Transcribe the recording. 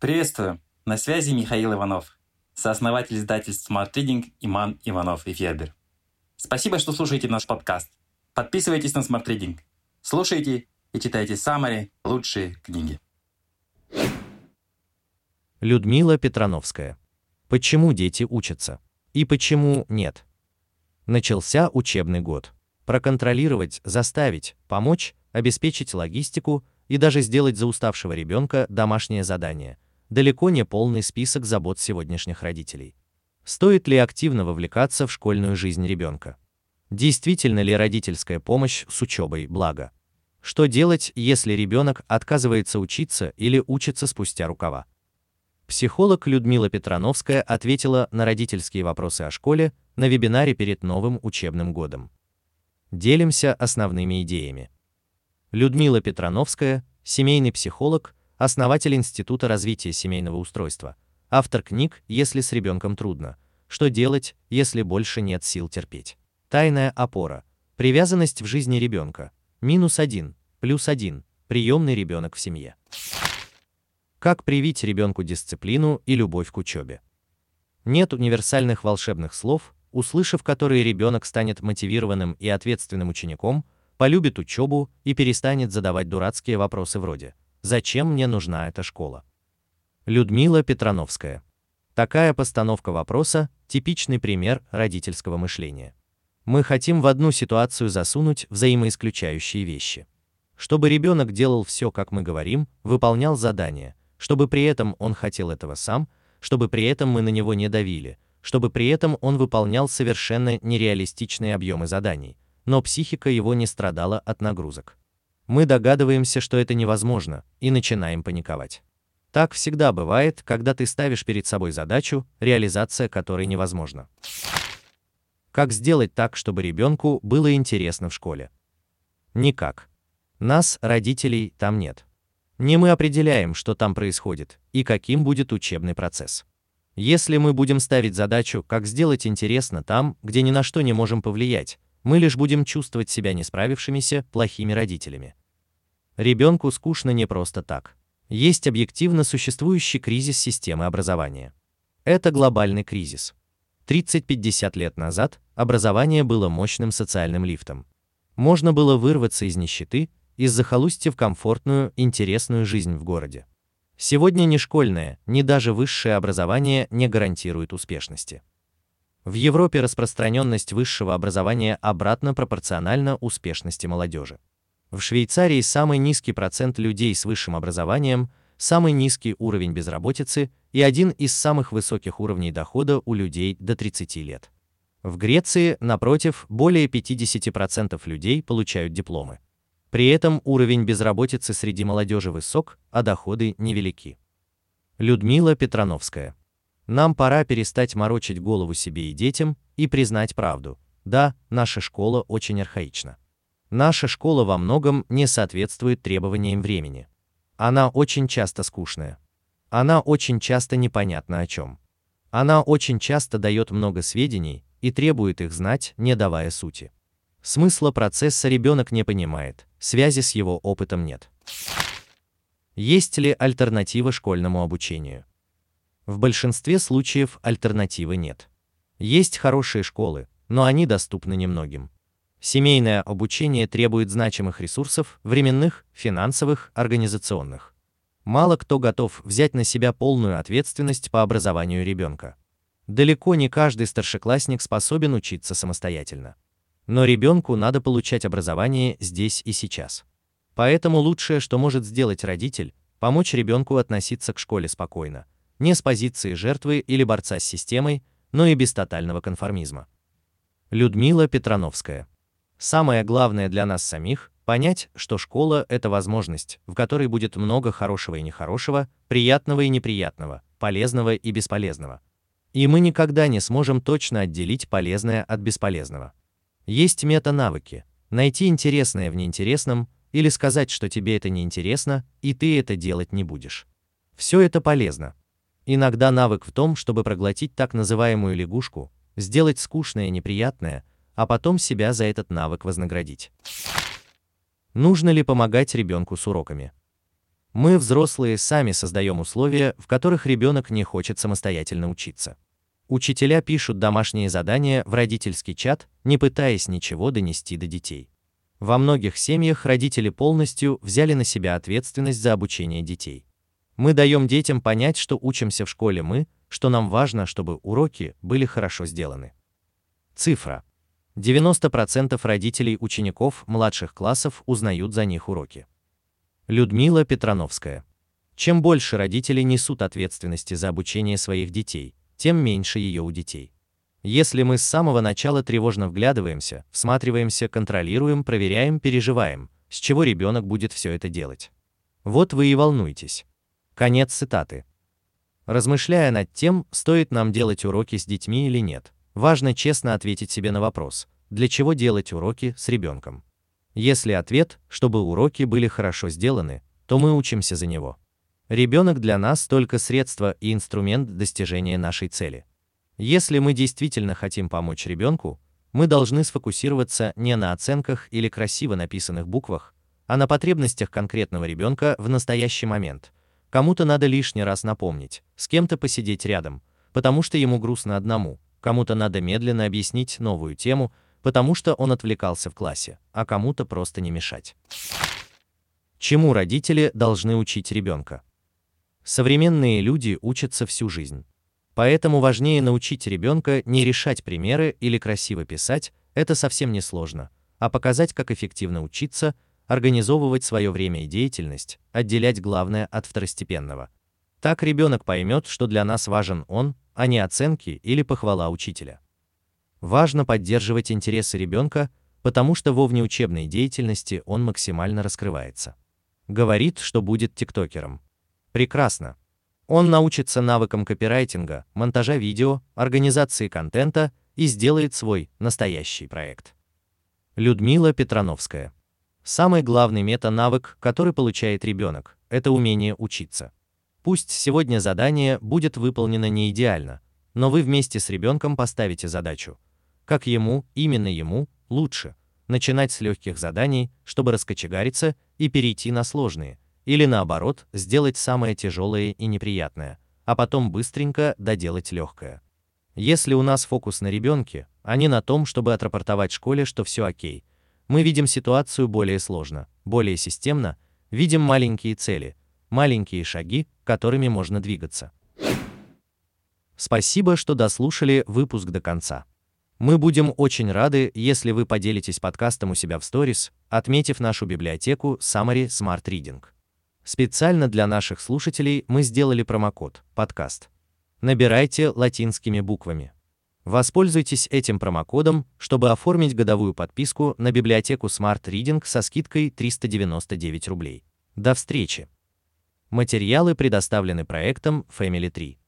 Приветствую! На связи Михаил Иванов, сооснователь издательств Smart Reading Иман Иванов и Федер. Спасибо, что слушаете наш подкаст. Подписывайтесь на Smart Reading. Слушайте и читайте самые лучшие книги. Людмила Петрановская. Почему дети учатся? И почему нет? Начался учебный год. Проконтролировать, заставить, помочь, обеспечить логистику и даже сделать за уставшего ребенка домашнее задание. Далеко не полный список забот сегодняшних родителей. Стоит ли активно вовлекаться в школьную жизнь ребенка? Действительно ли родительская помощь с учебой благо? Что делать, если ребенок отказывается учиться или учится спустя рукава? Психолог Людмила Петрановская ответила на родительские вопросы о школе на вебинаре перед новым учебным годом. Делимся основными идеями. Людмила Петрановская, семейный психолог, основатель Института развития семейного устройства, автор книг «Если с ребенком трудно», «Что делать, если больше нет сил терпеть», «Тайная опора», «Привязанность в жизни ребенка», «Минус один», «Плюс один», «Приемный ребенок в семье». Как привить ребенку дисциплину и любовь к учебе? Нет универсальных волшебных слов, услышав которые ребенок станет мотивированным и ответственным учеником, полюбит учебу и перестанет задавать дурацкие вопросы вроде «Зачем мне нужна эта школа?». Людмила Петрановская. Такая постановка вопроса – типичный пример родительского мышления. Мы хотим в одну ситуацию засунуть взаимоисключающие вещи. Чтобы ребенок делал все, как мы говорим, выполнял задания, чтобы при этом он хотел этого сам, чтобы при этом мы на него не давили, чтобы при этом он выполнял совершенно нереалистичные объемы заданий, но психика его не страдала от нагрузок. Мы догадываемся, что это невозможно, и начинаем паниковать. Так всегда бывает, когда ты ставишь перед собой задачу, реализация которой невозможна. Как сделать так, чтобы ребенку было интересно в школе? Никак. Нас, родителей, там нет. Не мы определяем, что там происходит и каким будет учебный процесс. Если мы будем ставить задачу, как сделать интересно там, где ни на что не можем повлиять, мы лишь будем чувствовать себя не справившимися, плохими родителями. Ребенку скучно не просто так. Есть объективно существующий кризис системы образования. Это глобальный кризис. 30-50 лет назад образование было мощным социальным лифтом. Можно было вырваться из нищеты, из захолустья в комфортную, интересную жизнь в городе. Сегодня ни школьное, ни даже высшее образование не гарантирует успешности. В Европе распространенность высшего образования обратно пропорциональна успешности молодежи. В Швейцарии самый низкий процент людей с высшим образованием, самый низкий уровень безработицы и один из самых высоких уровней дохода у людей до 30 лет. В Греции, напротив, более 50% людей получают дипломы. При этом уровень безработицы среди молодежи высок, а доходы невелики. Людмила Петрановская нам пора перестать морочить голову себе и детям и признать правду. Да, наша школа очень архаична. Наша школа во многом не соответствует требованиям времени. Она очень часто скучная. Она очень часто непонятна о чем. Она очень часто дает много сведений и требует их знать, не давая сути. Смысла процесса ребенок не понимает, связи с его опытом нет. Есть ли альтернатива школьному обучению? В большинстве случаев альтернативы нет. Есть хорошие школы, но они доступны немногим. Семейное обучение требует значимых ресурсов, временных, финансовых, организационных. Мало кто готов взять на себя полную ответственность по образованию ребенка. Далеко не каждый старшеклассник способен учиться самостоятельно. Но ребенку надо получать образование здесь и сейчас. Поэтому лучшее, что может сделать родитель, помочь ребенку относиться к школе спокойно, не с позиции жертвы или борца с системой, но и без тотального конформизма. Людмила Петрановская. Самое главное для нас самих – понять, что школа – это возможность, в которой будет много хорошего и нехорошего, приятного и неприятного, полезного и бесполезного. И мы никогда не сможем точно отделить полезное от бесполезного. Есть мета-навыки – найти интересное в неинтересном или сказать, что тебе это неинтересно, и ты это делать не будешь. Все это полезно, Иногда навык в том, чтобы проглотить так называемую лягушку, сделать скучное и неприятное, а потом себя за этот навык вознаградить. Нужно ли помогать ребенку с уроками? Мы, взрослые, сами создаем условия, в которых ребенок не хочет самостоятельно учиться. Учителя пишут домашние задания в родительский чат, не пытаясь ничего донести до детей. Во многих семьях родители полностью взяли на себя ответственность за обучение детей. Мы даем детям понять, что учимся в школе мы, что нам важно, чтобы уроки были хорошо сделаны. Цифра. 90% родителей учеников младших классов узнают за них уроки. Людмила Петрановская. Чем больше родители несут ответственности за обучение своих детей, тем меньше ее у детей. Если мы с самого начала тревожно вглядываемся, всматриваемся, контролируем, проверяем, переживаем, с чего ребенок будет все это делать? Вот вы и волнуетесь. Конец цитаты. Размышляя над тем, стоит нам делать уроки с детьми или нет, важно честно ответить себе на вопрос, для чего делать уроки с ребенком. Если ответ, чтобы уроки были хорошо сделаны, то мы учимся за него. Ребенок для нас только средство и инструмент достижения нашей цели. Если мы действительно хотим помочь ребенку, мы должны сфокусироваться не на оценках или красиво написанных буквах, а на потребностях конкретного ребенка в настоящий момент – Кому-то надо лишний раз напомнить, с кем-то посидеть рядом, потому что ему грустно одному, кому-то надо медленно объяснить новую тему, потому что он отвлекался в классе, а кому-то просто не мешать. Чему родители должны учить ребенка? Современные люди учатся всю жизнь. Поэтому важнее научить ребенка не решать примеры или красиво писать, это совсем не сложно, а показать, как эффективно учиться – организовывать свое время и деятельность, отделять главное от второстепенного. Так ребенок поймет, что для нас важен он, а не оценки или похвала учителя. Важно поддерживать интересы ребенка, потому что во внеучебной деятельности он максимально раскрывается. Говорит, что будет тиктокером. Прекрасно. Он научится навыкам копирайтинга, монтажа видео, организации контента и сделает свой настоящий проект. Людмила Петрановская Самый главный мета-навык, который получает ребенок, это умение учиться. Пусть сегодня задание будет выполнено не идеально, но вы вместе с ребенком поставите задачу. Как ему, именно ему, лучше начинать с легких заданий, чтобы раскочегариться и перейти на сложные, или наоборот, сделать самое тяжелое и неприятное, а потом быстренько доделать легкое. Если у нас фокус на ребенке, а не на том, чтобы отрапортовать школе, что все окей, мы видим ситуацию более сложно, более системно, видим маленькие цели, маленькие шаги, которыми можно двигаться. Спасибо, что дослушали выпуск до конца. Мы будем очень рады, если вы поделитесь подкастом у себя в сторис, отметив нашу библиотеку Summary Smart Reading. Специально для наших слушателей мы сделали промокод «Подкаст». Набирайте латинскими буквами. Воспользуйтесь этим промокодом, чтобы оформить годовую подписку на библиотеку Smart Reading со скидкой 399 рублей. До встречи! Материалы предоставлены проектом Family 3.